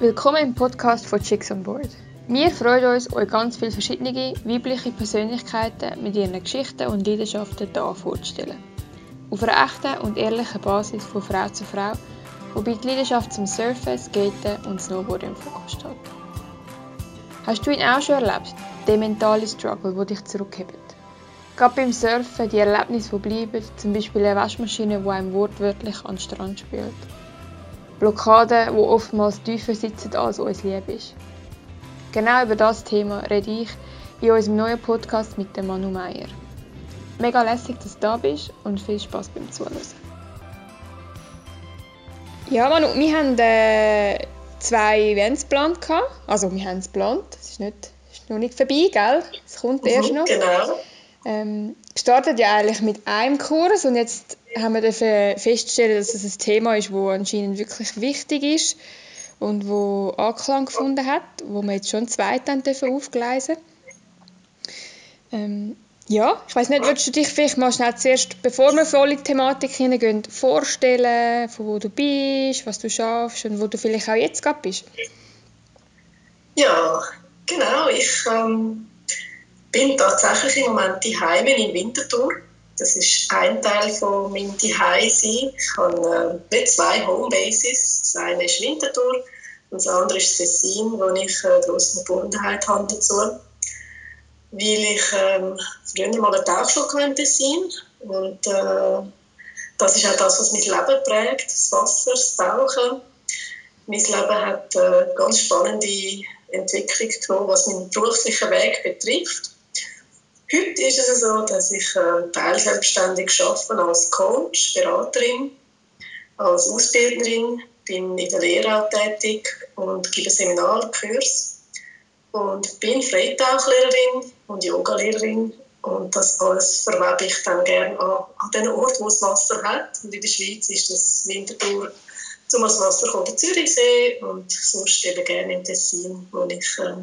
Willkommen im Podcast von Chicks on Board. Wir freuen uns, euch ganz viele verschiedene weibliche Persönlichkeiten mit ihren Geschichten und Leidenschaften hier vorzustellen. Auf einer echten und ehrlichen Basis von Frau zu Frau, wobei die Leidenschaft zum Surfen, Skaten und Snowboarden im Fokus steht. Hast du ihn auch schon erlebt, den mentalen Struggle, der dich zurückhebt? Gerade beim Surfen die Erlebnisse, die bleiben, zum Beispiel eine Waschmaschine, die einem wortwörtlich an den Strand spült. Blockaden, die oftmals tiefer sitzen, als uns lieb ist. Genau über das Thema rede ich in unserem neuen Podcast mit dem Manu Meier. Mega lässig, dass du da bist und viel Spaß beim Zuhören. Ja, Manu, wir haben äh, zwei Events geplant. Also, wir haben es geplant. Es ist, nicht, ist noch nicht vorbei, gell? Es kommt mhm, erst noch. Genau. Ähm, gestartet ja eigentlich mit einem Kurs und jetzt haben wir feststellen, dass es ein Thema ist, das anscheinend wirklich wichtig ist und wo Anklang gefunden hat, wo wir jetzt schon zwei dann aufgleisen ähm, ja, ich weiß nicht, würdest du dich vielleicht mal schnell zuerst, bevor wir voll in die Thematik hineingehen, vorstellen, von wo du bist, was du schaffst und wo du vielleicht auch jetzt gerade bist? Ja, genau. Ich ähm, bin tatsächlich im Moment die Heime in Winterthur das ist ein Teil von meinem Zuhause. Ich habe äh, zwei Homebases. Das eine ist Winterthur und das andere ist Tessin, wo ich eine grosse Verbundenheit habe dazu. Weil ich ähm, früher mal eine Tauchschule in Tessin und äh, das ist auch das, was mein Leben prägt, das Wasser, das Tauchen. Mein Leben hat eine ganz spannende Entwicklung genommen, was meinen beruflichen Weg betrifft. Heute ist es so, dass ich äh, teilselbstständig arbeite als Coach, Beraterin, als Ausbilderin, bin in der Lehre tätig und gebe Seminarkurs und bin Freitauchlehrerin und Yogalehrerin und das alles verwebe ich dann gerne an, an den Ort, wo es Wasser hat. Und in der Schweiz ist das Winterthur zum Wasser kommt der Zürichsee und sonst eben gerne im Tessin, wo ich äh,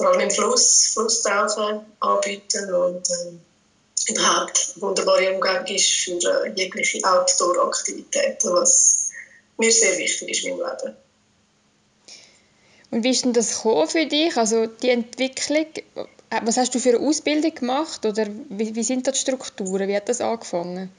vor allem im Fluss, Flusstauchen anbieten und äh, überhaupt eine wunderbare Umgebung ist für äh, jegliche Outdoor-Aktivitäten, was mir sehr wichtig ist in meinem Leben. Und wie ist denn das für dich? Also die Entwicklung, was hast du für eine Ausbildung gemacht oder wie, wie sind da die Strukturen? Wie hat das angefangen?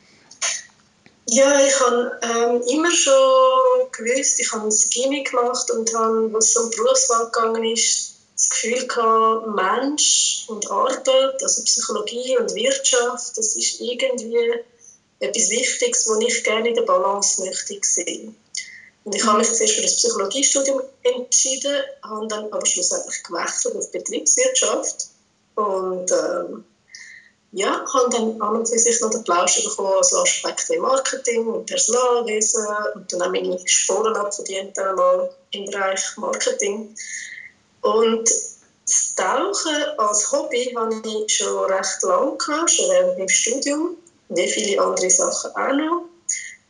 Ja, ich habe ähm, immer schon gewusst, ich habe ein Gimmick gemacht und habe, was so um Berufswahl gegangen ist, Gefühl gehabt, Mensch und Arbeit, also Psychologie und Wirtschaft, das ist irgendwie etwas Wichtiges, was ich gerne in der Balance möchte sehen. Und ich habe mich zuerst für das Psychologiestudium entschieden, habe dann aber schlussendlich gewechselt auf Betriebswirtschaft und ähm, ja, habe dann an und für sich noch den Plausch bekommen, also Aspekte Marketing und Personalwesen und dann auch meine Sporen abverdient einmal im Bereich Marketing. Und das Tauchen als Hobby habe ich schon recht lange gehabt, schon während meinem Studium, wie viele andere Sachen auch noch.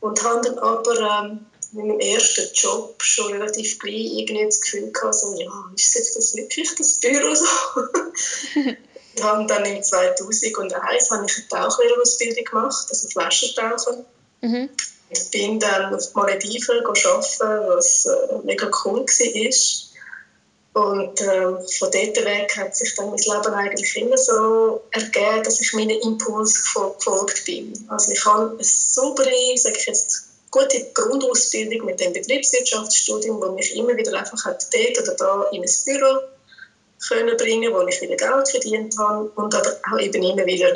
Und habe dann aber ähm, mit meinem ersten Job schon relativ gleich irgendwie das Gefühl gehabt, so, ja, ist jetzt das wirklich das Büro so? und habe dann im 2001 habe ich eine Tauchlehrerausbildung gemacht, also Flaschentauchen. Mhm. Und bin dann auf die Malediven arbeiten, was äh, mega cool war. Und äh, von dort weg hat sich dann mein Leben eigentlich immer so ergeben, dass ich meinen Impuls gefolgt bin. Also ich habe eine saubere, sage ich jetzt, gute Grundausbildung mit dem Betriebswirtschaftsstudium, wo mich immer wieder einfach hat dort oder da in ein Büro können bringen, wo ich wieder Geld verdient habe und aber auch eben immer wieder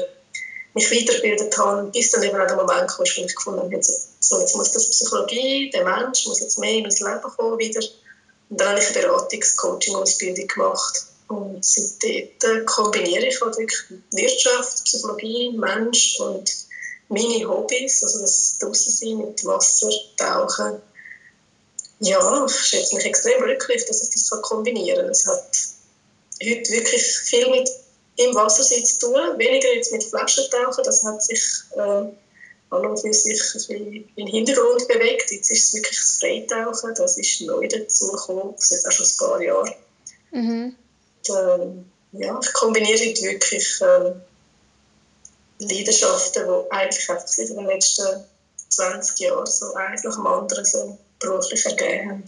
mich weitergebildet habe, bis dann eben auch der Moment kam, wo ich gefunden habe, so, jetzt muss das Psychologie, der Mensch muss jetzt mehr in mein Leben kommen wieder dann habe ich Beratungs-Coaching-Ausbildung gemacht. Und seitdem kombiniere ich halt wirklich Wirtschaft, Psychologie, Mensch und meine Hobbys, also das Draussen mit Wasser, Tauchen. Ja, ich schätze mich extrem glücklich, dass ich das kombinieren kann. Es hat heute wirklich viel mit im Wasser zu tun, weniger jetzt mit Flaschentauchen, das hat sich äh, an und für sich in den Hintergrund bewegt. Jetzt ist es wirklich das Freitauchen, das ist neu dazugekommen, seit auch schon ein paar Jahren. Mhm. Und, ähm, ja, ich kombiniere wirklich ähm, Leidenschaften, die eigentlich einfach in den letzten 20 Jahren so eins nach dem anderen so beruflich ergeben haben.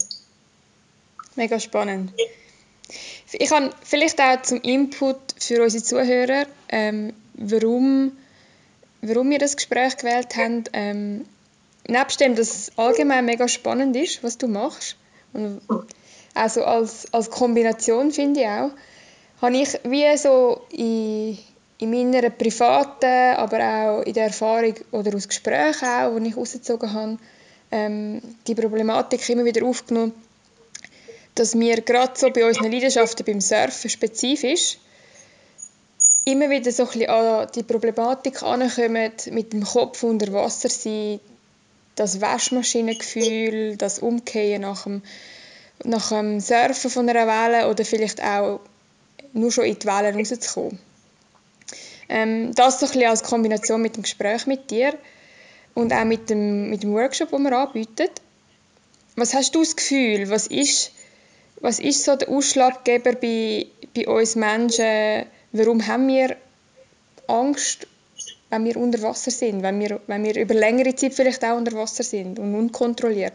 Mega spannend. Ich habe vielleicht auch zum Input für unsere Zuhörer, ähm, warum, warum wir das Gespräch gewählt haben. Ähm, nebst dem, dass es allgemein mega spannend ist, was du machst, und also als, als Kombination finde ich auch, habe ich wie so in, in meiner privaten, aber auch in der Erfahrung oder aus Gesprächen auch, die ich rausgezogen habe, ähm, die Problematik immer wieder aufgenommen, dass wir gerade so bei unseren Leidenschaften beim Surfen spezifisch immer wieder so ein an die Problematik ankommen, mit dem Kopf unter Wasser sein, das Waschmaschinengefühl, das Umkehren nach dem, nach dem Surfen von einer Welle oder vielleicht auch nur schon in die Wellen rauszukommen. Ähm, das so ein als Kombination mit dem Gespräch mit dir und auch mit dem, mit dem Workshop, den wir anbieten. Was hast du das Gefühl, was ist, was ist so der Ausschlaggeber bei, bei uns Menschen, warum haben wir Angst, wenn wir unter Wasser sind, wenn wir, wenn wir über längere Zeit vielleicht auch unter Wasser sind und unkontrolliert?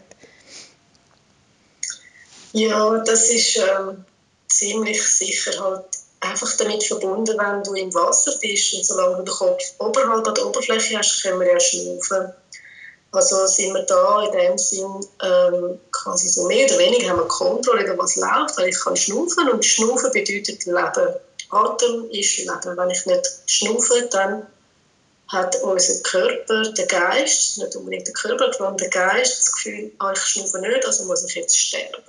Ja, das ist ähm, ziemlich sicher halt einfach damit verbunden, wenn du im Wasser bist und solange du den Kopf oberhalb an der Oberfläche hast, können wir ja schnaufen. Also sind wir da in dem Sinn ähm, quasi so mehr oder weniger haben wir Kontrolle über was läuft, weil ich kann schnaufen und schnaufen bedeutet Leben. Atem ist Leben. Wenn ich nicht schnaufe, dann hat unser Körper, der Geist, nicht unbedingt der Körper, sondern der Geist das Gefühl, ah, ich schnaufe nicht, also muss ich jetzt sterben.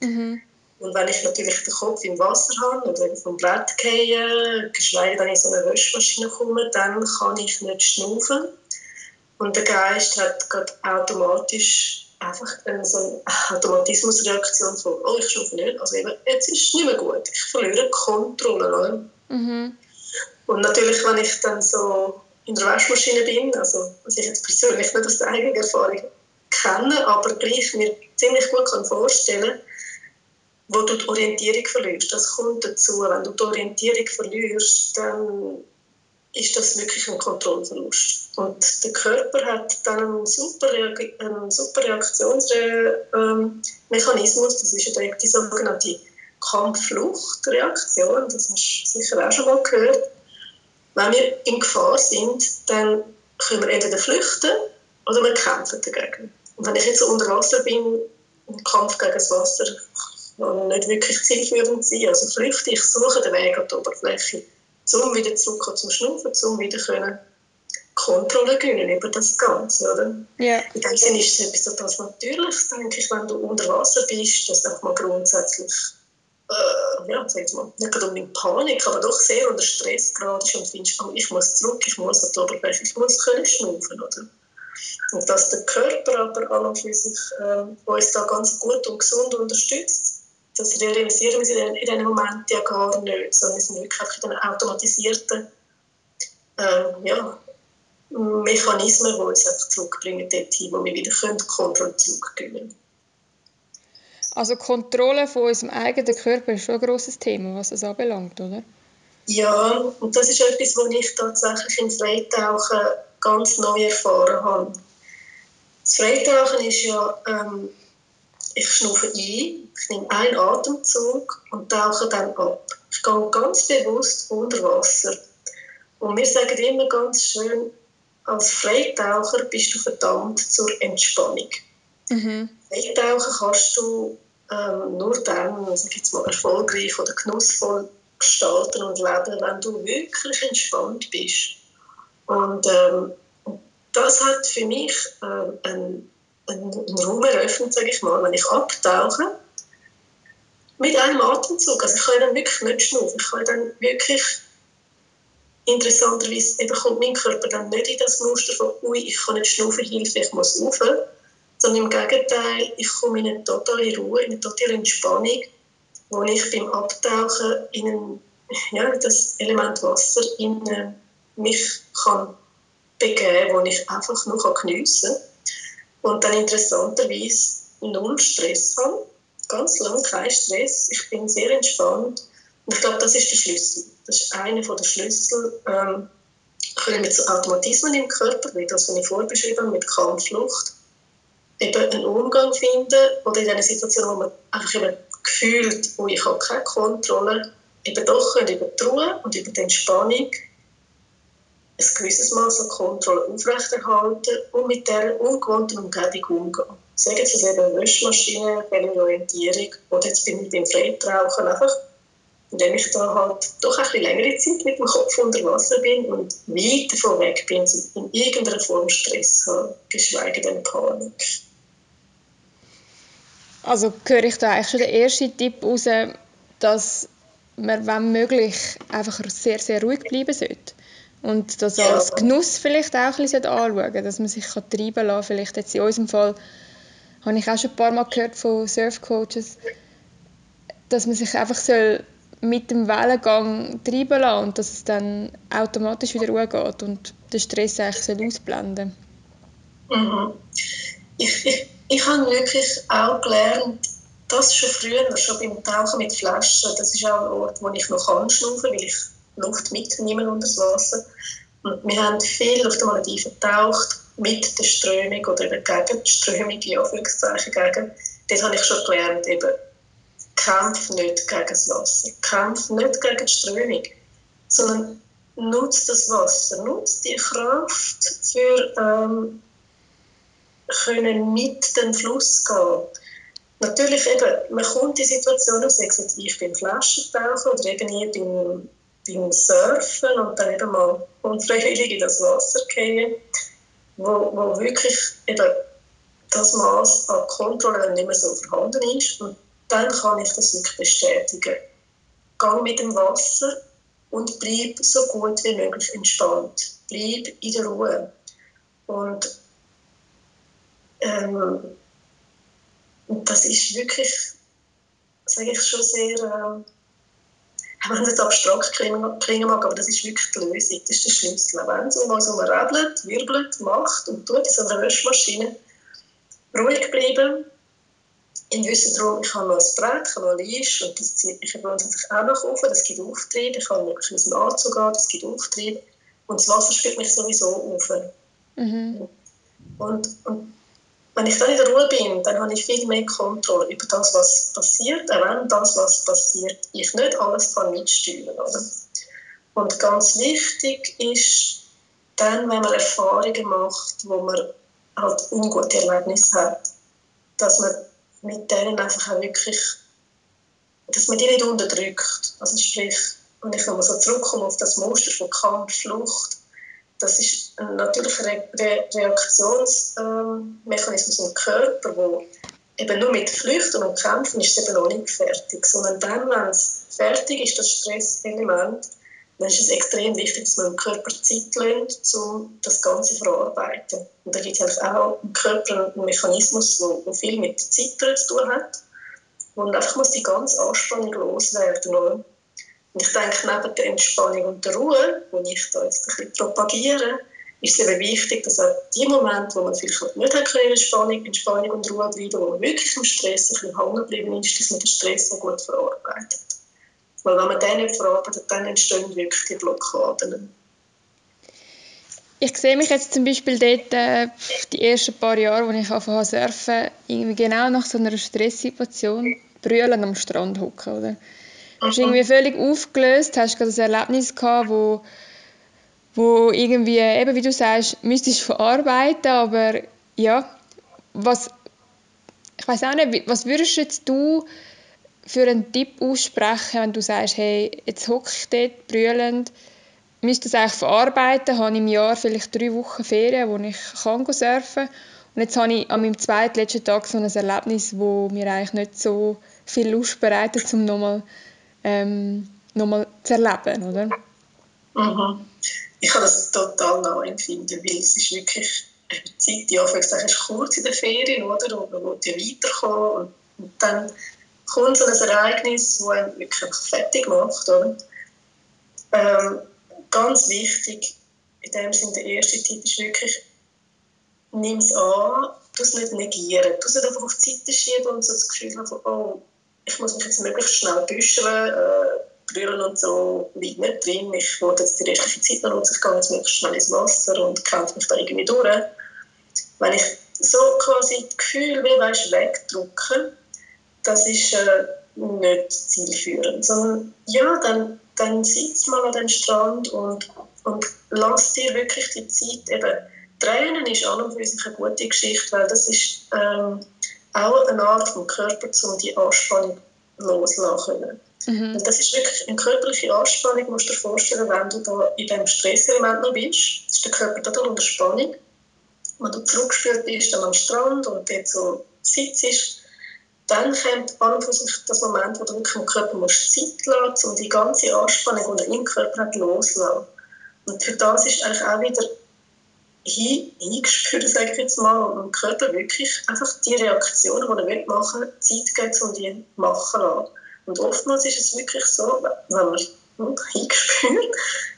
Mhm. Und wenn ich natürlich den Kopf im Wasser habe oder vom Brett gehe, geschweige denn in so eine Waschmaschine komme, dann kann ich nicht schnaufen. Und der Geist hat gerade automatisch einfach eine, so eine Automatismusreaktion von, oh, ich schnaufe nicht, also eben, jetzt ist es nicht mehr gut, ich verliere Kontrolle. Oder? Mhm. Und natürlich, wenn ich dann so in der Waschmaschine bin, also was ich jetzt persönlich nicht aus der eigenen Erfahrung kenne, aber gleich mir ziemlich gut kann vorstellen wo du die Orientierung verlierst. Das kommt dazu. Wenn du die Orientierung verlierst, dann ist das wirklich ein Kontrollverlust. Und der Körper hat dann einen super, einen super Reaktionsmechanismus, das ist die sogenannte Kampffluchtreaktion, das hast du sicher auch schon mal gehört. Wenn wir in Gefahr sind, dann können wir entweder flüchten oder wir kämpfen dagegen. Und wenn ich jetzt unter Wasser bin, im Kampf gegen das Wasser und nicht wirklich zielführend sein. Also flüchte ich, suche den Weg an die Oberfläche, um wieder zurück zum Schnaufen, um wieder können Kontrolle gewinnen über das Ganze, oder? Ja. In dem Sinne ist es etwas total Natürliches, denke ich, wenn du unter Wasser bist, dass auch mal grundsätzlich, äh, ja, sag mal, nicht unbedingt Panik, aber doch sehr unter Stress gerade ist und findest, oh, ich muss zurück, ich muss an die Oberfläche, ich muss können schnaufen, oder? Und dass der Körper aber an und für sich äh, uns da ganz gut und gesund unterstützt, das realisieren wir in diesem Moment ja gar nicht, sondern es sind wirklich in automatisierten ähm, ja, Mechanismen, die uns einfach zurückbringen dorthin, wo wir wieder Kontrolle zurückgewinnen können. Also Kontrolle von unserem eigenen Körper ist schon ein grosses Thema, was das anbelangt, oder? Ja, und das ist etwas, was ich tatsächlich im Freitauchen ganz neu erfahren habe. Das Freitauchen ist ja ähm, ich schnaufe ein, ich nehme einen Atemzug und tauche dann ab. Ich gehe ganz bewusst unter Wasser. Und wir sagen immer ganz schön, als Freitaucher bist du verdammt zur Entspannung. Mhm. Freitauchen kannst du ähm, nur dann, also jetzt mal erfolgreich oder genussvoll gestalten und leben, wenn du wirklich entspannt bist. Und ähm, das hat für mich ähm, einen einen Raum eröffnet, sage ich mal, wenn ich abtauche, mit einem Atemzug. Also ich kann dann wirklich nicht schnaufen. Ich kann dann wirklich, interessanterweise, eben kommt mein Körper dann nicht in das Muster von, ui, ich kann nicht schnaufen, Hilfe, ich muss rauf. Sondern im Gegenteil, ich komme in eine totale Ruhe, in eine totale Entspannung, wo ich beim Abtauchen in ein, ja, das Element Wasser in mich kann begeben, wo ich einfach nur geniessen kann und dann interessanterweise null Stress haben. Ganz lang kein Stress. Ich bin sehr entspannt. Und ich glaube, das ist der Schlüssel. Das ist einer der Schlüssel. Ähm, wir zu Automatismen im Körper, wie das, was ich vorher beschrieben habe, mit Kampfflucht, eben einen Umgang finden oder in einer Situation, wo man einfach eben gefühlt, wo ich habe keine Kontrolle, eben doch über die Ruhe und über die Entspannung ein gewisses Maß an Kontrolle aufrechterhalten und mit dieser ungewohnten Umgebung umgehen. Sagen Sie es eben Wäschmaschine, Orientierung oder jetzt bin ich beim Freitrauchen einfach, indem ich da halt doch ein bisschen längere Zeit mit dem Kopf unter Wasser bin und weit davon weg bin, in irgendeiner Form Stress habe, geschweige denn Panik. Also höre ich da eigentlich schon den ersten Tipp raus, dass man, wenn möglich, einfach sehr, sehr ruhig bleiben sollte? Und das als Genuss vielleicht auch ein bisschen anschauen dass man sich treiben lassen kann. Vielleicht jetzt in unserem Fall, habe ich auch schon ein paar Mal gehört von Surfcoaches, dass man sich einfach soll mit dem Wellengang treiben lassen und dass es dann automatisch wieder Ruhe geht und den Stress eigentlich soll ausblenden mhm. ich, ich, ich habe wirklich auch gelernt, das schon früher, schon beim Tauchen mit Flaschen, das ist auch ein Ort, wo ich noch anschnaufen kann, weil ich Luft mitnehmen unter das Wasser. Und wir haben viel auf den Malediven getaucht, mit der Strömung oder eben gegen die Strömung, in Anführungszeichen gegen. Das habe ich schon gelernt, eben, kämpf nicht gegen das Wasser, kämpf nicht gegen die Strömung, sondern nutze das Wasser, nutze die Kraft für ähm, können mit dem Fluss gehen. Natürlich eben, man kommt in Situationen, sei es ich beim Flaschentauchen oder eben ich beim beim Surfen und dann eben mal unfreiwillig in das Wasser gehen, wo, wo wirklich eben das Maß an Kontrolle nicht mehr so vorhanden ist. Und dann kann ich das wirklich bestätigen. Gang mit dem Wasser und bleib so gut wie möglich entspannt. Bleib in der Ruhe. Und ähm, das ist wirklich, sage ich schon sehr, äh, wenn es abstrakt klingen, mag, aber das ist wirklich die Lösung, das ist der Schlüssel. Wenn es um uns herum rebelt, wirbelt, macht und tut in so einer Wäschmaschine, ruhig bleiben, im Wissen darum, ich habe noch ein Brett, ich habe noch ein Lisch und das zieht mich grundsätzlich auch noch auf, das gibt Auftrieb, ich habe wirklich einen Anzug an, das gibt Auftrieb und das Wasser spielt mich sowieso auf. Mhm. Und, und wenn ich dann in der Ruhe bin, dann habe ich viel mehr Kontrolle über das, was passiert, auch wenn das, was passiert, ich nicht alles kann mitsteuern kann. Und ganz wichtig ist, dann, wenn man Erfahrungen macht, wo man halt ungute Erlebnisse hat, dass man mit denen einfach auch wirklich, dass man die nicht unterdrückt. Also sprich, wenn ich nochmal so zurückkomme auf das Muster von Kampf, Flucht, das ist ein natürlicher Re Re Reaktionsmechanismus im Körper, wo eben nur mit Flüchten und Kämpfen ist es eben noch nicht fertig, sondern dann, wenn es fertig ist, das Stresselement, dann ist es extrem wichtig, dass man dem Körper Zeit lässt, um das Ganze zu verarbeiten. Und da gibt es auch im Körper einen Mechanismus, der viel mit Zittern zu tun hat. Und einfach muss die ganze Anspannung loswerden. Oder? Und ich denke, neben der Entspannung und der Ruhe, die ich da jetzt ein bisschen propagiere, ist es eben wichtig, dass auch die Momente, wo man vielleicht nicht hat können, Entspannung, Entspannung und Ruhe bleiben, wo man wirklich im Stress ein bisschen hängen geblieben ist, dass man den Stress so gut verarbeitet. Weil wenn man den nicht verarbeitet, dann entstehen wirklich die Blockaden. Ich sehe mich jetzt zum Beispiel dort, äh, die ersten paar Jahre, als ich angefangen surfen, irgendwie genau nach so einer Stresssituation brüllen am Strand hocken, oder? Du irgendwie völlig aufgelöst, hast gerade ein Erlebnis gehabt, wo, wo irgendwie, eben wie du sagst, müsstest verarbeiten, aber ja, was, ich weiß auch nicht, was würdest jetzt du für einen Tipp aussprechen, wenn du sagst, hey, jetzt hocke ich dort brüllend, müsste das eigentlich verarbeiten, habe im Jahr vielleicht drei Wochen Ferien, wo ich kann surfen? Kann und jetzt habe ich an meinem zweitletzten Tag so ein Erlebnis, wo mir eigentlich nicht so viel Lust bereitet, um nochmal ähm, nochmal zu erleben, oder? Mhm. Ich kann das total nachempfinden, weil es ist wirklich die Zeit, die Anführungszeichen ist kurz in den Ferien, oder? Und man will ja weiterkommen und, dann kommt so ein Ereignis, das einen wirklich fertig macht, oder? Ähm, ganz wichtig, in dem Sinne, der erste Tipp ist wirklich, nimm es an, tu es nicht negieren, tu es nicht einfach auf die Seite schieben und so das Gefühl haben, oh, ich muss mich jetzt möglichst schnell büscheln, äh, brüllen und so liegt nicht drin. Ich wollte jetzt die restliche Zeit noch nutzen, ich gehe jetzt möglichst schnell ins Wasser und kämpfe mich da irgendwie durch. Wenn ich so quasi das Gefühl wie weißt, wegdrücke, das ist äh, nicht zielführend. Sondern ja, dann, dann sitz mal an dem Strand und, und lass dir wirklich die Zeit eben. Tränen ist an und für sich eine gute Geschichte, weil das ist ähm, auch eine Art vom Körper, um die Anspannung loszulassen Mhm. Das ist wirklich eine körperliche Anspannung, musst du dir vorstellen, wenn du da in diesem Stresselement noch bist, ist der Körper total unter Spannung. Wenn du zurückgespielt bist dann am Strand und dort so sitzt, dann kommt an und für sich das Moment, wo du wirklich dem Körper musst Zeit lassen um die ganze Anspannung, die er im Körper hat, loszulassen. Und für das ist eigentlich auch wieder hin, hingespürt, sage ich jetzt mal, und dem Körper wirklich einfach die Reaktionen, die er machen will, Zeit geben, um die machen zu lassen. Und oftmals ist es wirklich so, wenn man hingespürt,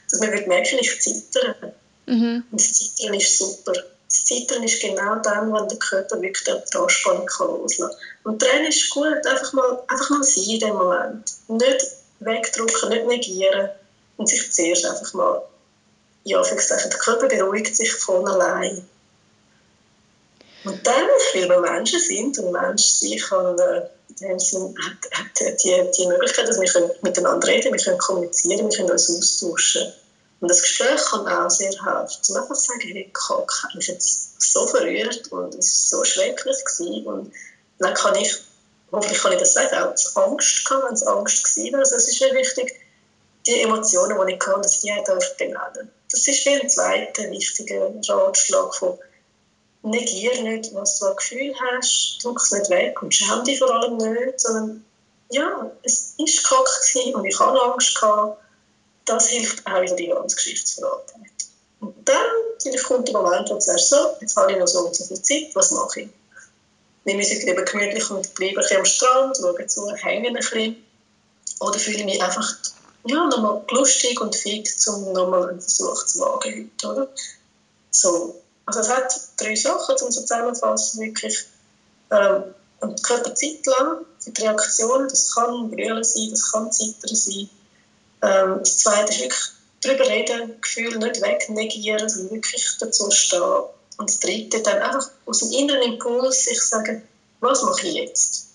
dass man wird merken, ich zittere. Mhm. Und das Zittern ist super. Das Zittern ist genau dann, wenn der Körper wirklich die Anspannung loslassen kann. Und Tränen ist gut, einfach mal, einfach mal sein in dem Moment. Nicht wegdrücken, nicht negieren und sich zuerst einfach mal, ja, gesagt, der Körper beruhigt sich von allein. Und dann, weil wir Menschen sind und Mensch sein kann, äh, Sinn hat, hat die, die Möglichkeit, dass wir miteinander reden, wir können kommunizieren, wir können uns austauschen. Und das Gespräch kann auch sehr helfen. Zum einfach sagen, hey, Kack hat mich jetzt so verrührt und es war so schrecklich gewesen. Und dann kann ich, hoffentlich kann ich das sagen, auch Angst haben, wenn es Angst war. Also es ist sehr wichtig, die Emotionen, die ich kann, dass die auch benennen Das ist ein zweiter wichtiger Ratschlag von negier nicht, was du an Gefühl hast, drück es nicht weg und schäm dich vor allem nicht, sondern ja, es ist kacke und ich habe Angst gehabt. Das hilft auch wieder die ganze verarbeiten. Und dann kommt der Moment, wo du sagst, so, jetzt habe ich noch so und so viel Zeit, was mache ich? Nehme ich es gemütlich und bleibe ein bisschen am Strand, schaue zu, hänge ein bisschen. Oder fühle ich mich einfach ja, nochmal lustig und fit, um nochmal einen Versuch zu wagen heute, oder? So, also es hat drei Sachen, um so zusammenzufassen, wirklich ähm, und Körper Zeit lang, die Reaktion, das kann Brüllen sein, das kann Zittern sein. Ähm, das Zweite ist wirklich darüber reden, Gefühl nicht wegnegieren, sondern wirklich dazu stehen. Und das Dritte dann einfach aus dem inneren Impuls sich sagen, was mache ich jetzt?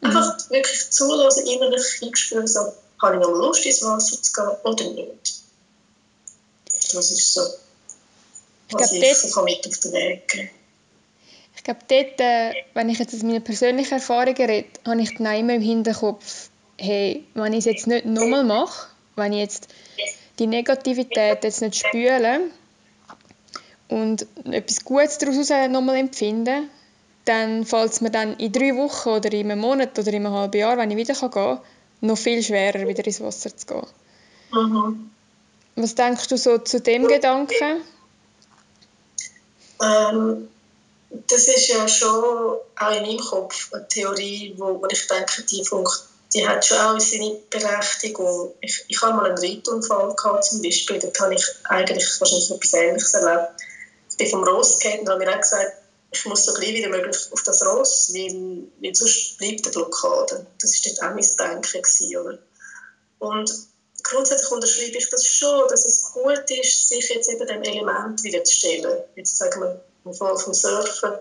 Mhm. Einfach wirklich zulassen, innerlich hinspüren, so, habe ich noch Lust ins Wasser zu gehen oder nicht? Das ist so ich glaube, dort, mit auf den Weg Ich glaube, dort, äh, wenn ich jetzt aus meinen persönlichen Erfahrungen rede, habe ich dann immer im Hinterkopf, hey, wenn ich es jetzt nicht nochmal mache, wenn ich jetzt die Negativität jetzt nicht spüle und etwas Gutes daraus nochmal empfinde, dann fällt es mir dann in drei Wochen oder in einem Monat oder in einem halben Jahr, wenn ich wieder gehen kann, noch viel schwerer, wieder ins Wasser zu gehen. Mhm. Was denkst du so zu dem Gedanken? Ähm, das ist ja schon auch in meinem Kopf eine Theorie, wo, wo ich denke, die, Funkt, die hat schon auch seine Berechtigung. Ich, ich habe mal einen Reitunfall gehabt, zum Beispiel, dort habe ich eigentlich wahrscheinlich etwas Ähnliches erlebt. Ich bin vom Ross gegangen und habe mir auch gesagt, ich muss so gleich wie möglich auf das Ross, weil, weil sonst bleibt eine Blockade. Das war dort auch mein Denken. Gewesen, oder? Und grundsätzlich unterschreibe ich das schon, dass es gut ist, sich jetzt eben dem Element wieder zu stellen. Jetzt sagen wir im Fall vom Surfen,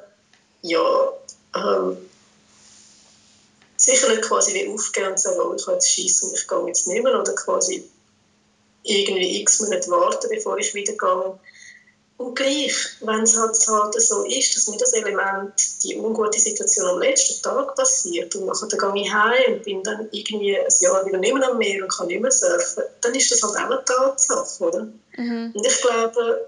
ja, ähm, sicher nicht quasi wie aufgehen und sagen, oh, ich habe jetzt Scheiß und ich gehe jetzt nicht mehr, oder quasi irgendwie x Minuten warten, bevor ich wieder gehe. Und gleich, wenn es halt, halt so ist, dass mir das Element, die ungute Situation am letzten Tag passiert und nachher gehe ich heim und bin dann irgendwie ein Jahr wieder nicht mehr am Meer und kann nicht mehr surfen, dann ist das halt auch eine Tatsache, oder? Mhm. Und ich glaube,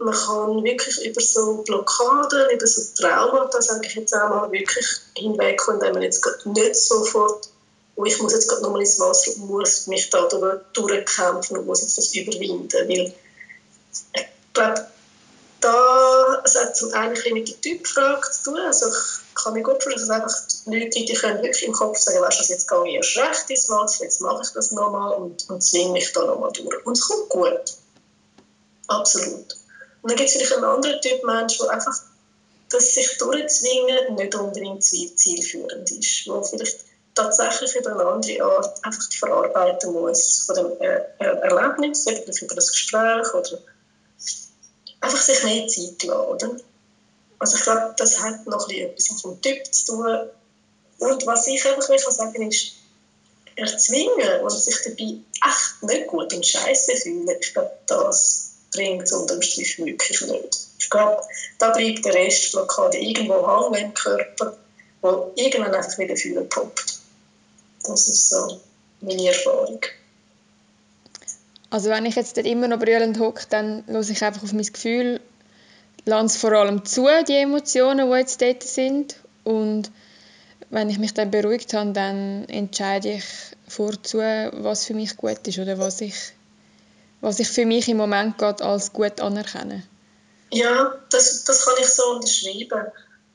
man kann wirklich über so Blockaden, über so Traumata, sage ich jetzt auch mal, wirklich hinwegkommen, wenn man jetzt nicht sofort oh, ich muss jetzt gerade nochmal ins Wasser und muss mich da durchkämpfen und muss jetzt das überwinden, weil glaube, da, es hat zum einen mit der Typfrage zu tun. Also ich kann mir gut vorstellen, dass einfach Leute die können wirklich im Kopf sagen, weißt du, jetzt gehe ich erst recht ins Wasser, jetzt mache ich das nochmal und, und zwinge mich da nochmal durch. Und es kommt gut. Absolut. Und dann gibt es vielleicht einen anderen Typ Mensch, der einfach das sich durchzwingen nicht unbedingt zielführend ist, wo vielleicht tatsächlich über eine andere Art einfach verarbeiten muss von dem äh, Erlebnis, vielleicht über das Gespräch oder einfach sich mehr Zeit lassen, oder? Also ich glaube, das hat noch etwas mit dem Typ zu tun. Und was ich einfach will sagen ist, erzwingen und sich dabei echt nicht gut und scheiße fühlen, ich glaube, das bringt es unterm Strich wirklich nicht. Ich glaube, da bleibt der Restblockade irgendwo hängen im Körper, wo irgendwann einfach wieder fühlen poppt. Das ist so meine Erfahrung. Also wenn ich jetzt immer noch brüllend hocke, dann höre ich einfach auf mein Gefühl, lasse vor allem zu, die Emotionen, die jetzt dort sind. Und wenn ich mich dann beruhigt habe, dann entscheide ich vorzu, was für mich gut ist oder was ich, was ich für mich im Moment gerade als gut anerkenne. Ja, das, das kann ich so unterschreiben.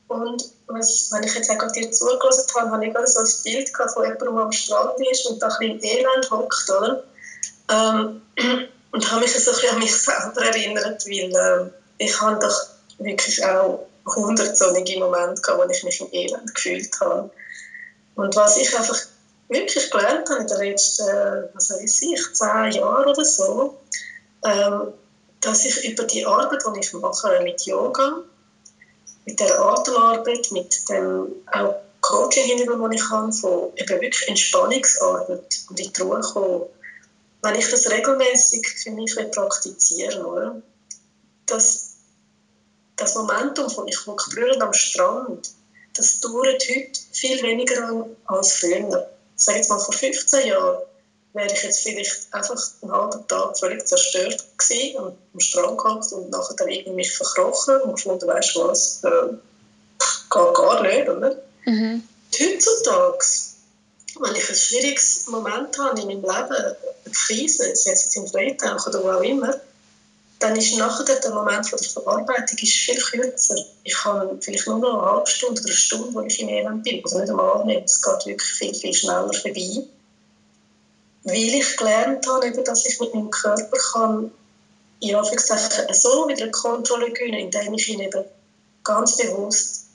Und was, wenn ich jetzt auch dir zugelassen habe, habe ich gerade so ein Bild gehabt, von jemandem, am Strand ist und da ein bisschen Elend hockt, oder? Ähm, und habe mich so ein an mich selber erinnert, weil äh, ich habe doch wirklich auch hundert solche Momente gehabt, wo ich mich im Elend gefühlt habe. Und was ich einfach wirklich gelernt habe in den letzten, was weiß ich, zehn Jahren oder so, ähm, dass ich über die Arbeit, die ich mache mit Yoga, mit der Atemarbeit, mit dem auch Coaching-Hintergrund, den ich habe, von eben wirklich Entspannungsarbeit und in die Ruhe kommen, wenn ich das regelmäßig für mich praktizieren oder? Das, das Momentum von ich hocke brüllend am Strand, das dauert heute viel weniger an als früher. Sag jetzt mal vor 15 Jahren wäre ich jetzt vielleicht einfach einen halben Tag völlig zerstört gewesen und am Strand gehockt und nachher dann irgendwie mich verkrochen und gefunden, weißt du was, äh, geht gar nicht, oder? Mhm. Heutzutage wenn ich ein schwieriges Moment habe in meinem Leben, eine Krise, sei es im Freitag oder wo auch immer, dann ist nachher der Moment der Verarbeitung ist viel kürzer. Ich habe vielleicht nur noch eine halbe Stunde oder eine Stunde, wo ich in Elend bin. Also nicht einmal nicht. Es geht wirklich viel, viel schneller vorbei. Weil ich gelernt habe, dass ich mit meinem Körper kann, in Anführungszeichen so wieder Kontrolle gewinnen, indem ich ihn eben ganz bewusst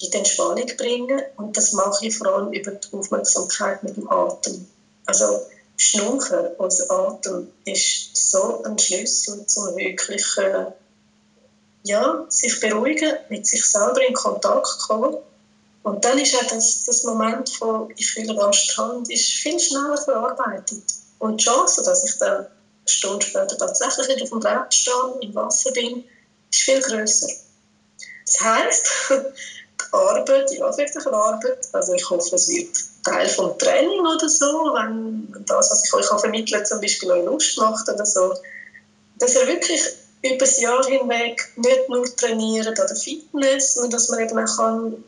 in die Entspannung bringen. Und das mache ich vor allem über die Aufmerksamkeit mit dem Atem. Also Schnaufen, unser Atem, ist so ein Schlüssel, um wirklich äh, ja, sich beruhigen, mit sich selber in Kontakt kommen. Und dann ist auch das, das Moment von «Ich fühle Strand» ist viel schneller verarbeitet. Und die Chance, dass ich dann eine Stunde später tatsächlich wieder auf dem Brett stehe, im Wasser bin, ist viel grösser. Das heisst, Arbeit, die anfängliche Arbeit. Also ich hoffe, es wird Teil vom Training oder so, wenn das, was ich euch vermittle, zum Beispiel euch Lust macht oder so. Dass ihr wirklich über das Jahr hinweg nicht nur trainiert an der Fitness, sondern dass man eben auch kann,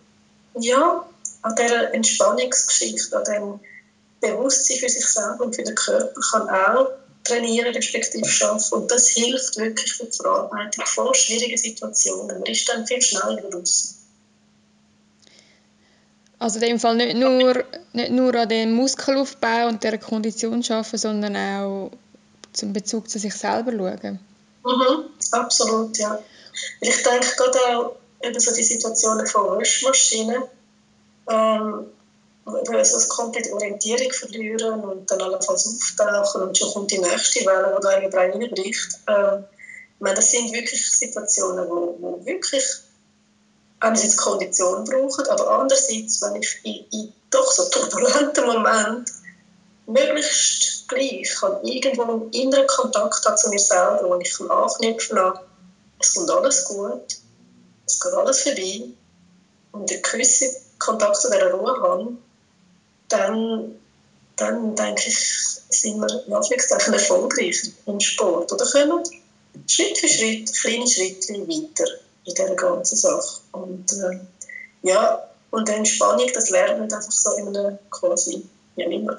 ja, an dieser Entspannungsgeschichte, an dem Bewusstsein für sich selber und für den Körper kann auch trainieren, respektive schaffen. Und das hilft wirklich für die Verarbeitung von schwierigen Situationen. Man ist dann viel schneller draußen. Also in dem Fall nicht nur, nicht nur an dem Muskelaufbau und der Kondition arbeiten, sondern auch zum Bezug zu sich selber schauen. Mhm, absolut, ja. Ich denke gerade auch über so die Situationen von Waschmaschinen, ähm, wo sie so komplett Orientierung verlieren und dann allenfalls auftauchen und schon kommt die nächste Welle, die da irgendwie reinbricht. Ähm, das sind wirklich Situationen, wo, wo wirklich einerseits Kondition brauchen, aber andererseits, wenn ich in, in doch so turbulenten Moment möglichst gleich kann irgendwo einen inneren Kontakt habe zu mir selber, wo ich kann anknüpfen kann, es kommt alles gut, es geht alles vorbei und einen gewissen Kontakt zu dieser Ruhe habe, dann, dann denke ich, sind wir in Anführungszeichen erfolgreich im Sport oder? Können Schritt für Schritt, kleine Schritte weiter in dieser ganzen Sache. Und äh, ja, und Entspannung, das lernt man einfach so in einem quasi, ja immer,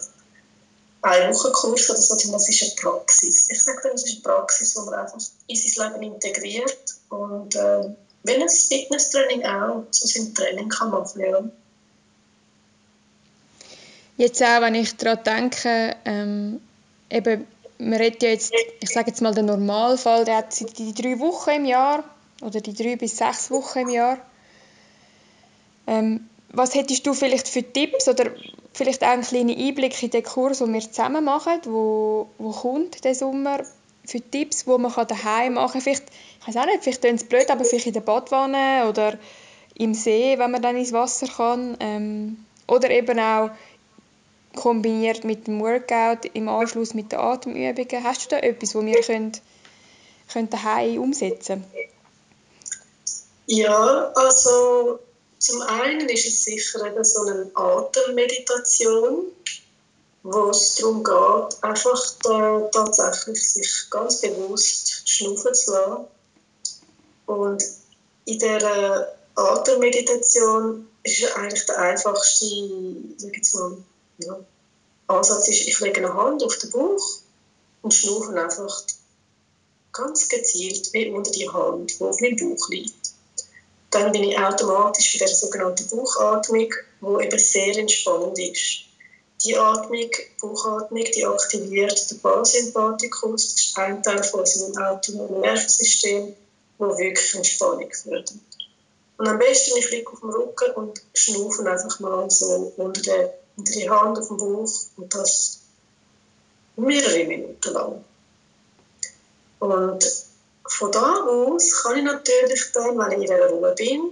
ein Wochenkurs oder so, das ist eine Praxis. Ich sage dann, das ist eine Praxis, die man einfach in sein Leben integriert und äh, wenn ein Fitnesstraining auch zu seinem Training kann machen ja. Jetzt auch, wenn ich daran denke, ähm, eben, man redet ja jetzt, ich sage jetzt mal den Normalfall, der hat die drei Wochen im Jahr oder die drei bis sechs Wochen im Jahr. Ähm, was hättest du vielleicht für Tipps oder vielleicht auch einen kleinen Einblick in den Kurs, den wir zusammen machen, wo, wo kommt der Sommer, für Tipps, die man daheim machen kann? Vielleicht, ich weiß auch nicht, vielleicht klingt es blöd, aber vielleicht in der Badwanne oder im See, wenn man dann ins Wasser kann. Ähm, Oder eben auch kombiniert mit dem Workout im Anschluss mit den Atemübungen. Hast du da etwas, wo wir können, können daheim umsetzen Ja, also zum einen ist es sicher eben so eine Atemmeditation, wo es darum geht, einfach da, tatsächlich sich ganz bewusst schnaufen zu lassen. Und in dieser Atemmeditation ist eigentlich der einfachste sag jetzt mal, ja, Ansatz ist, ich lege eine Hand auf den Bauch und schnaufe einfach ganz gezielt wie unter die Hand, die auf meinem Bauch liegt. Dann bin ich automatisch bei der sogenannten Bauchatmung, die eben sehr entspannend ist. Die Atmung, Bauchatmung, die aktiviert den Parasympathikus, das ist ein Teil von unserem autonomen Nervensystem, der wirklich Entspannung fördert. Und am besten ich liege auf dem Rücken und schnaufe einfach mal so unter, der, unter die Hand auf dem Bauch und das mehrere Minuten lang. Und von da aus kann ich natürlich dann, wenn ich in der Ruhe bin,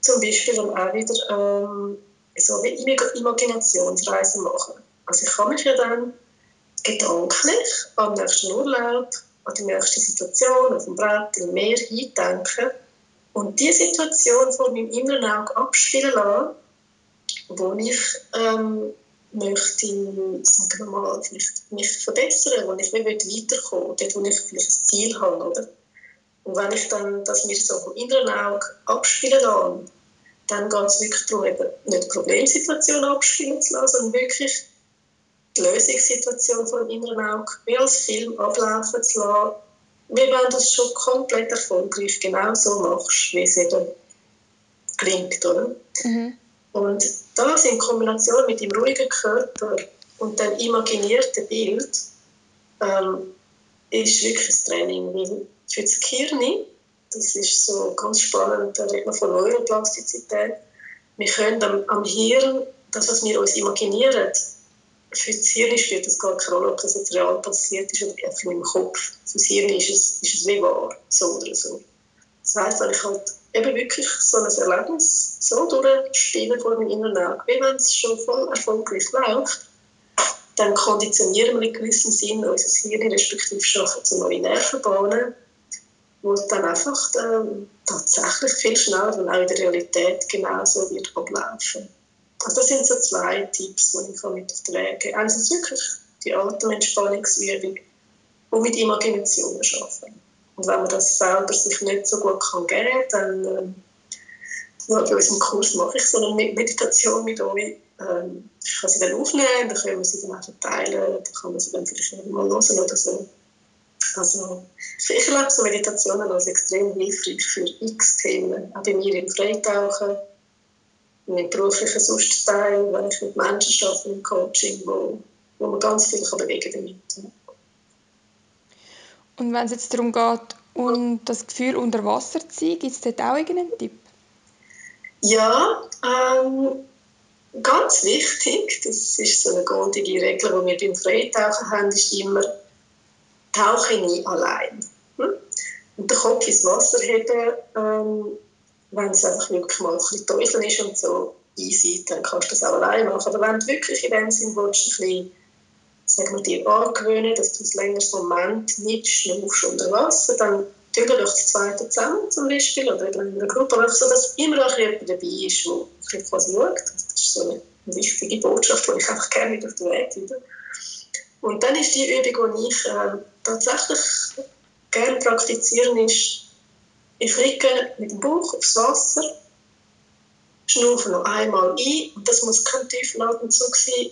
zum Beispiel dann auch wieder ähm, so wie Imaginationsreisen machen. Also ich kann mich ja dann gedanklich am nächsten Urlaub, an die nächste Situation, auf dem Brett, im Meer hindenken und diese Situation vor meinem inneren Auge abspielen lassen, wo ich ähm, möchte, sagen wir mal, vielleicht mich verbessern, wo ich mehr weiterkommen dort, wo ich vielleicht ein Ziel habe, oder? Und wenn ich dann das mir so vom inneren Auge abspielen lasse, dann geht es wirklich darum, eben nicht die Problemsituation abspielen zu lassen, sondern wirklich die Lösungssituation vor dem inneren Auge wie als Film ablaufen zu lassen, wie wenn du es schon komplett erfolgreich genau so machst, wie es eben klingt, oder? Mhm. Und das in Kombination mit dem ruhigen Körper und dem imaginierten Bild ähm, ist wirklich ein Training, weil für das Gehirn, das ist so ganz spannend, da redet man von Neuroplastizität, wir können am, am Hirn, das, was wir uns imaginieren, für das Hirn spielt das gar keine Rolle, ob das jetzt real passiert ist oder einfach im Kopf. Für das Hirn ist es, ist es wie wahr, so oder so. Das heisst, wenn ich halt eben wirklich so ein Erlebnis so durchspiele vor meinem inneren Auge, wie wenn es schon voll erfolgreich läuft, dann konditionieren wir in gewissem Sinn unser Hirn, respektive schaffen zu neue Nervenbahnen, wo dann einfach ähm, tatsächlich viel schneller dann auch in der Realität genauso wird ablaufen. Also das sind so zwei Tipps, die ich mit auf den Weg gebe. Einerseits wirklich die Atementspannungsübung und mit Imaginationen arbeiten. Und wenn man das selber sich nicht so gut kann geben kann, dann äh, bei unserem Kurs mache ich so eine Meditation mit euch. Ähm, ich kann sie dann aufnehmen, dann können wir sie dann auch verteilen, dann kann man sie dann vielleicht mal hören oder so. Also, ich erlebe so Meditationen als extrem hilfreich für x Themen, auch bei mir im Freitauchen mein beruflicher Sonstteil, wenn ich mit Menschen arbeite im Coaching, wo, wo man ganz viel kann bewegen damit. Und wenn es jetzt darum geht, um das Gefühl unter Wasser zu sein, gibt es dort auch irgendeinen Tipp? Ja, ähm, ganz wichtig, das ist so eine goldige Regel, die wir beim Freitauchen haben, ist immer, tauche nie allein. Hm? Und den Kopf ins Wasser heben, ähm, wenn es einfach wirklich mal ein bisschen teufeln ist und so easy, dann kannst du das auch alleine machen. Aber wenn du wirklich in dem Sinn willst, ein bisschen, sagen wir, dir angewöhnen, dass du ein längeres Moment nicht schnaufst unter Wasser, dann wir doch das zweite zusammen zum Beispiel oder in einer Gruppe, einfach so, dass immer auch jemand dabei ist, der quasi schaut. Das ist so eine wichtige Botschaft, die ich einfach gerne mit auf den Weg gebe. Und dann ist die Übung, die ich äh, tatsächlich gerne praktiziere, ist, ich liege mit dem Bauch aufs Wasser, schnaufe noch einmal ein und das muss kein tiefer Atemzug sein.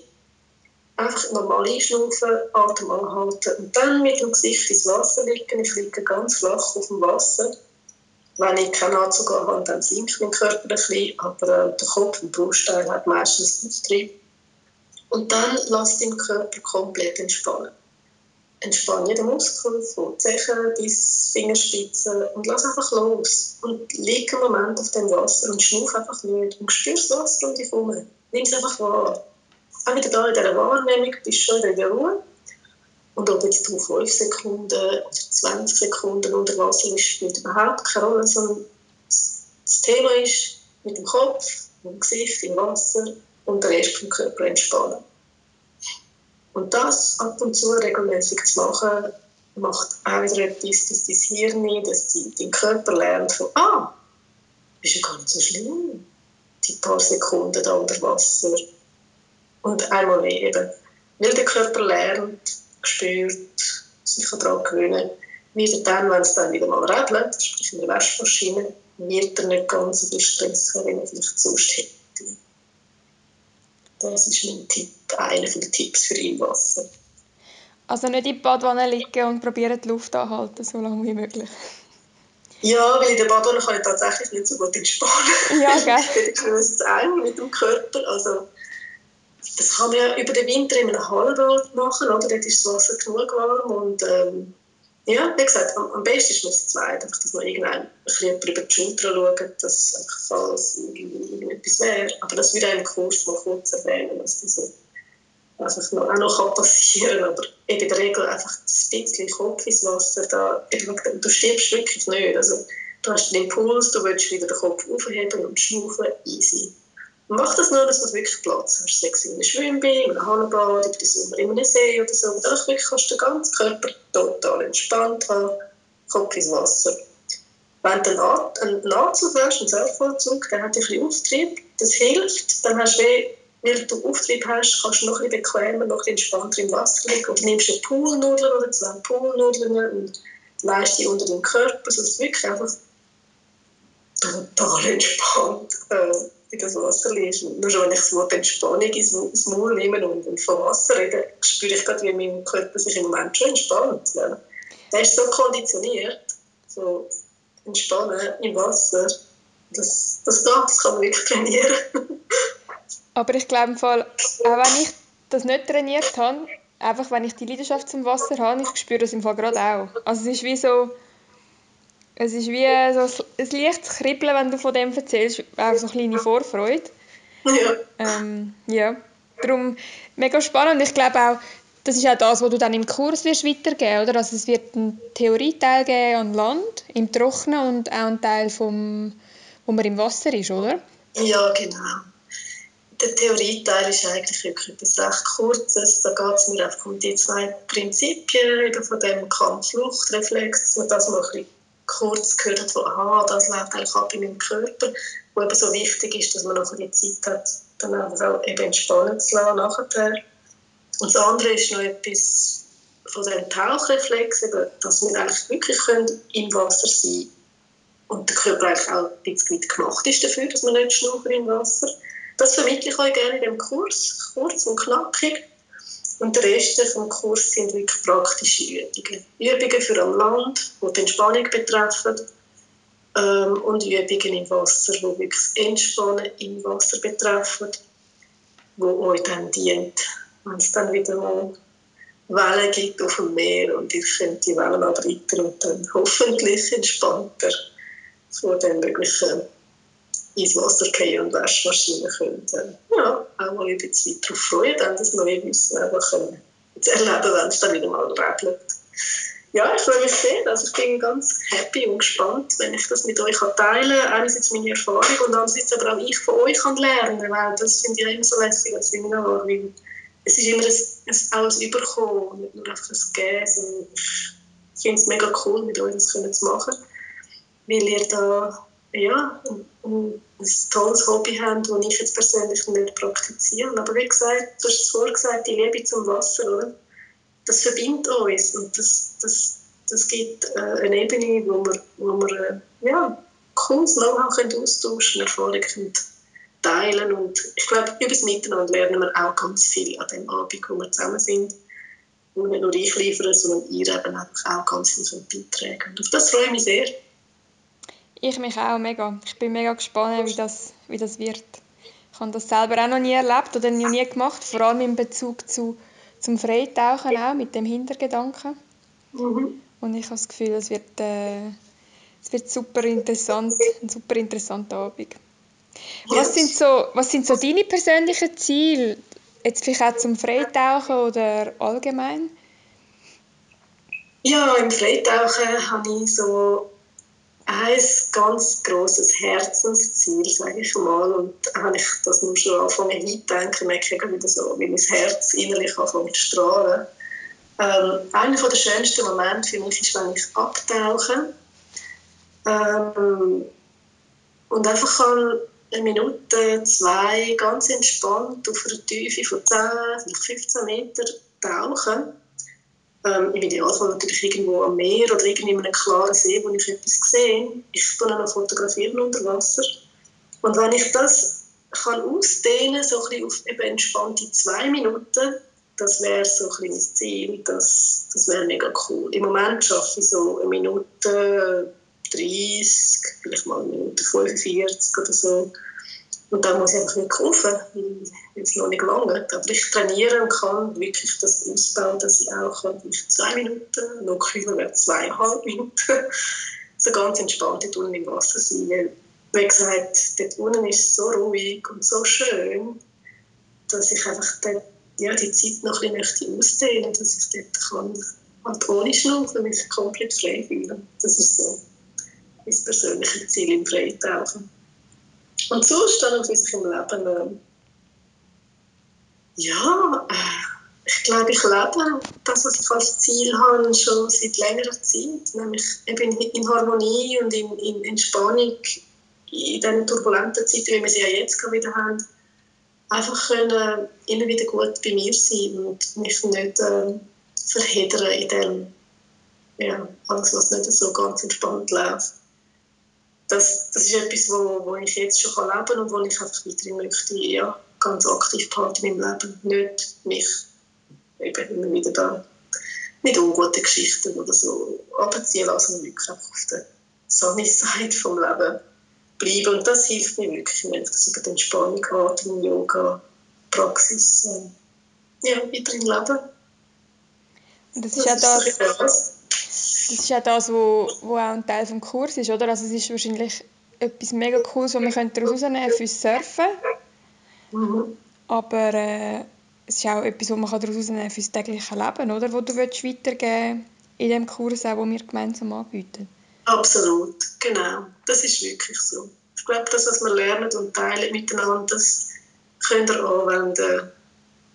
Einfach normal einschnaufen, Atem anhalten und dann mit dem Gesicht ins Wasser liegen. Ich liege ganz flach auf dem Wasser. Wenn ich keinen Anzug habe, dann sinkt mein Körper ein bisschen, aber äh, der Kopf und Brustteil hat meistens das Trieb. Und dann lass den Körper komplett entspannen entspann jeden Muskel von Zechen bis Fingerspitzen und lass einfach los. Und lieg einen Moment auf dem Wasser und schnuff einfach nicht und spür das Wasser um dich herum. Nimm es einfach wahr. Auch wieder da in dieser Wahrnehmung bist schon in der Ruhe. Und ob jetzt du 5 Sekunden oder 20 Sekunden unter Wasser bist, spielt überhaupt keine Rolle, sondern das Thema ist mit dem Kopf, mit dem Gesicht im Wasser und den Rest vom Körper entspannen. Und das ab und zu regelmäßig zu machen, macht auch wieder etwas, dass dein Hirn, dass dein Körper lernt von, ah, ist ja gar nicht so schlimm, die paar Sekunden da unter Wasser. Und einmal mehr eben, weil der Körper lernt, spürt, sich daran gewöhnen, wieder dann, wenn es dann wieder mal regnet, sprich in der Waschmaschine, wird er nicht ganz so viel Stress haben, wie er vielleicht sonst hätte. Das ist mein Tipp, einer der Tipps für Wasser. Also nicht in die Badwanne liegen und probieren die Luft anhalten, so lange wie möglich. Ja, weil in der Badwanne kann ich tatsächlich nicht so gut entspannen. Ja, gell? ich bin eng mit dem Körper. Also, das kann man ja über den Winter in einem Hallenbad machen, oder? Dort ist das Wasser genug warm und ähm, ja, wie gesagt, am, am besten ist man zu zweit, einfach, dass man irgendwann ein über die Schulter schaut, dass einfach falls irgendetwas wäre. Aber das würde im Kurs mal kurz erwähnen, dass das so auch noch passieren kann. Aber in der Regel einfach ein bisschen Kopf ins Wasser, da, du stirbst wirklich nicht. Also, du hast den Impuls, du willst wieder den Kopf aufheben und schnaufen, easy. Mach das nur, dass du wirklich Platz hast. Sei es in einem Schwimmbad, in einem Hallenbad, über den Sommer in einem See oder so. Und einfach kannst du den ganzen Körper total entspannt haben, Kopf ins Wasser. Wenn du einen Anzug hast, einen Surfanzug, der hat ein bisschen Auftrieb, das hilft. Dann hast du, weil du Auftrieb hast, kannst du noch ein bisschen bequemer, noch ein bisschen entspannter im Wasser liegen. Oder nimmst du Poolnudeln oder zwei Poolnudeln und leist die unter den Körper, sodass es wirklich einfach total entspannt äh, das Wasser liegst. Nur schon, wenn ich das Wort Entspannung ins, Maul nehme und, und von Wasser rede, spüre ich gerade, wie mein Körper sich im Moment schon entspannt. Ja. Der ist so konditioniert, so entspannen im Wasser. Das, das geht, das kann man wirklich trainieren. Aber ich glaube, auch wenn ich das nicht trainiert habe, einfach wenn ich die Leidenschaft zum Wasser habe, ich spüre das im Fall gerade auch. Also es ist wie so es ist wie so ein leichtes Kribbeln, wenn du von dem erzählst, auch so eine kleine Vorfreude. Ja. Ähm, ja. Darum mega spannend. Ich glaube auch, das ist auch das, was du dann im Kurs wirst weitergeben, oder? Also es wird einen Theorieteil geben an Land, im Trocknen und auch einen Teil, vom, wo man im Wasser ist, oder? Ja, genau. Der Theorieteil ist eigentlich wirklich etwas recht Kurzes. Da geht es mir einfach um die zwei Prinzipien eben von dem Kampf-Flucht-Reflex, dass man das mal ein bisschen kurz gehört von, aha, das läuft eigentlich ab in meinem Körper, wo eben so wichtig ist, dass man noch die Zeit hat, dann auch eben entspannen zu lassen nachher. Und das andere ist noch etwas von dem Tauchreflex, dass wir eigentlich wirklich können im Wasser sein und der Körper eigentlich auch ein bisschen gemacht ist dafür, dass man nicht schnaufen im Wasser. Das vermittle ich euch gerne in dem Kurs, kurz und knackig. Und der Rest des Kurs sind wirklich praktische Übungen. Übungen für am Land, die die Entspannung betreffen, ähm, und Übungen im Wasser, die wirklich das Entspannen im Wasser betreffen, die euch dann dient, wenn es dann wieder mal Wellen gibt auf dem Meer und ihr könnt die Wellen abreiten und dann hoffentlich entspannter vor den möglichen ins Wasser fallen und Waschmaschinen können. Ja, auch mal ein bisschen darauf freuen, dann das neue Wissen einfach können zu erleben, wenn es dann wieder mal regnet. Ja, ich freue mich sehr. Also ich bin ganz happy und gespannt, wenn ich das mit euch teilen kann. Einerseits meine Erfahrung und andererseits aber auch ich von euch kann lernen weil das finde ich immer so lässig als Seminar, weil es ist immer ein, ein, Überkommen, nicht nur einfach ein Gehen. Ich finde es mega cool, mit euch das zu machen, weil ihr da ja, ein, ein tolles Hobby haben, das ich jetzt persönlich nicht praktiziere. Aber wie gesagt, du hast es vorgesagt, die Liebe zum Wasser, oder? das verbindet uns und das, das, das gibt äh, eine Ebene, wo wir, wo wir äh, ja, cooles Know-how austauschen können, Erfahrungen teilen und ich glaube, über das Miteinander lernen wir auch ganz viel an dem Abend, wo wir zusammen sind. Und nicht nur ich liefere, sondern ihr eben auch ganz viel beitragen. Und auf das freue ich mich sehr. Ich mich auch mega. Ich bin mega gespannt, wie das, wie das wird. Ich habe das selber auch noch nie erlebt oder noch nie gemacht, vor allem in Bezug zu, zum Freitauchen auch, mit dem Hintergedanken. Mhm. Und ich habe das Gefühl, es wird, äh, es wird super interessant, ein super interessanter Abend. Was sind, so, was sind so deine persönlichen Ziele? Jetzt vielleicht auch zum Freitauchen oder allgemein? Ja, im Freitauchen habe ich so ein ganz grosses Herzensziel, sage ich mal. Und wenn ich das nur schon anfange hinzudenken, merke ich wieder so, wie mein Herz innerlich anfängt zu strahlen. Ähm, einer der schönsten Momente für mich ist, wenn ich abtauche ähm, und einfach eine Minute, zwei ganz entspannt auf einer Tiefe von 10, vielleicht 15 Meter tauchen ähm, Im Idealfall natürlich irgendwo am Meer oder in einem klaren See, wo ich etwas sehe. Ich tue noch fotografieren unter Wasser. Und wenn ich das kann ausdehnen so ein auf eben entspannte zwei Minuten, das wäre so ein mein Ziel. Das, das wäre mega cool. Im Moment schaffe ich so eine Minute 30, vielleicht mal eine Minute 45 oder so. Und dann muss ich einfach nicht kaufen, weil es noch nicht lange Aber ich trainiere und kann wirklich das ausbauen, dass ich auch nicht zwei Minuten, noch kühler wäre zweieinhalb Minuten, so ganz entspannt dort unten im Wasser sein. Weil, wie gesagt, dort unten ist so ruhig und so schön, dass ich einfach dort, ja, die Zeit noch ein bisschen möchte, dass ich dort kann, halt ohne Schnaufen mich komplett frei fühlen. Das ist so mein persönliches Ziel im Freitauchen. Und so ist dann sich im Leben, äh, ja, äh, ich glaube, ich lebe das, was ich als Ziel habe, schon seit längerer Zeit. Nämlich eben in Harmonie und in, in Entspannung in diesen turbulenten Zeiten, wie wir sie ja jetzt wieder haben, einfach können immer wieder gut bei mir sein und mich nicht äh, verheddern in dem, ja, alles, was nicht so ganz entspannt läuft das, das ist etwas, wo, wo ich jetzt schon leben kann und wo ich einfach weiterhin möchte, ja, ganz aktiv behalten in meinem Leben. Nicht mich eben immer wieder da mit unguten Geschichten oder so abziehen lassen, sondern wirklich einfach auf der Sunny Side vom Leben bleiben. Und das hilft mir wirklich, wenn ich das über die Entspannung, Atmung, Yoga, Praxis, äh, ja, weiterhin leben. Das ist ja das, das ist ja das, wo, wo auch ein Teil des Kurs ist, oder? Also es ist wahrscheinlich etwas mega Cooles, was wir daraus rausnehmen fürs Surfen. Mhm. Aber äh, es ist auch etwas, was man daraus rausnehmen fürs tägliche Leben, oder? Wo du willst weitergeben in dem Kurs, auch, den wir gemeinsam anbieten. Absolut, genau. Das ist wirklich so. Ich glaube, das, was wir lernen und teilen miteinander, das könnt ihr anwenden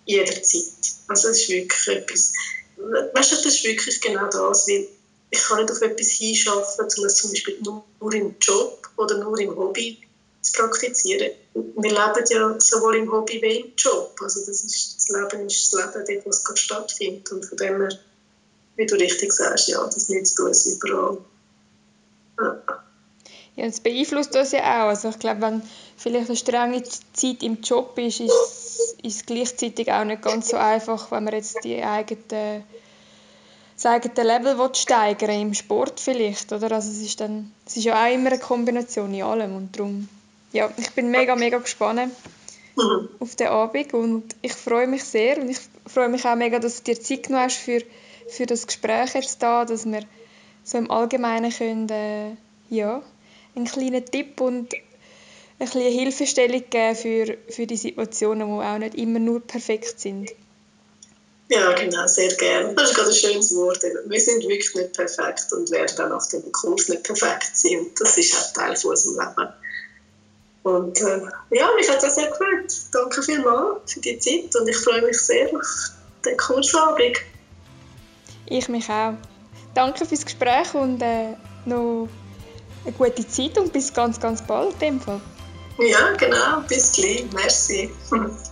jederzeit. Also es ist wirklich etwas, weißt du, das ist wirklich genau das, weil ich kann nicht auf etwas hinschaffen, um es zum Beispiel nur im Job oder nur im Hobby zu praktizieren. Wir leben ja sowohl im Hobby wie im Job. Also das, ist, das Leben ist das Leben dort, wo es gerade stattfindet. Und von dem her, wie du richtig sagst, ja, das nützt uns überall. Ja. Ja, das beeinflusst uns ja auch. Also ich glaube, wenn vielleicht eine strenge Zeit im Job ist, ist, ist es gleichzeitig auch nicht ganz so einfach, wenn man jetzt die eigenen das eigene Level steigern im Sport vielleicht, oder? Also es ist dann, es ist ja auch immer eine Kombination in allem und darum, ja, ich bin mega, mega gespannt mhm. auf den Abend und ich freue mich sehr und ich freue mich auch mega, dass du dir Zeit genommen hast für, für das Gespräch jetzt da, dass wir so im Allgemeinen können, äh, ja, einen kleinen Tipp und eine kleine Hilfestellung geben für, für die Situationen, die auch nicht immer nur perfekt sind. Ja, genau, sehr gerne. Das ist gerade ein schönes Wort. Wir sind wirklich nicht perfekt und werden dann nach dem Kurs nicht perfekt sein. Das ist auch Teil von unserem Leben. Und äh, ja, mich hat das sehr gefreut. Danke vielmals für die Zeit und ich freue mich sehr auf den Kursabend. Ich mich auch. Danke fürs Gespräch und äh, noch eine gute Zeit und bis ganz, ganz bald in dem Fall. Ja, genau. Bis gleich. Merci.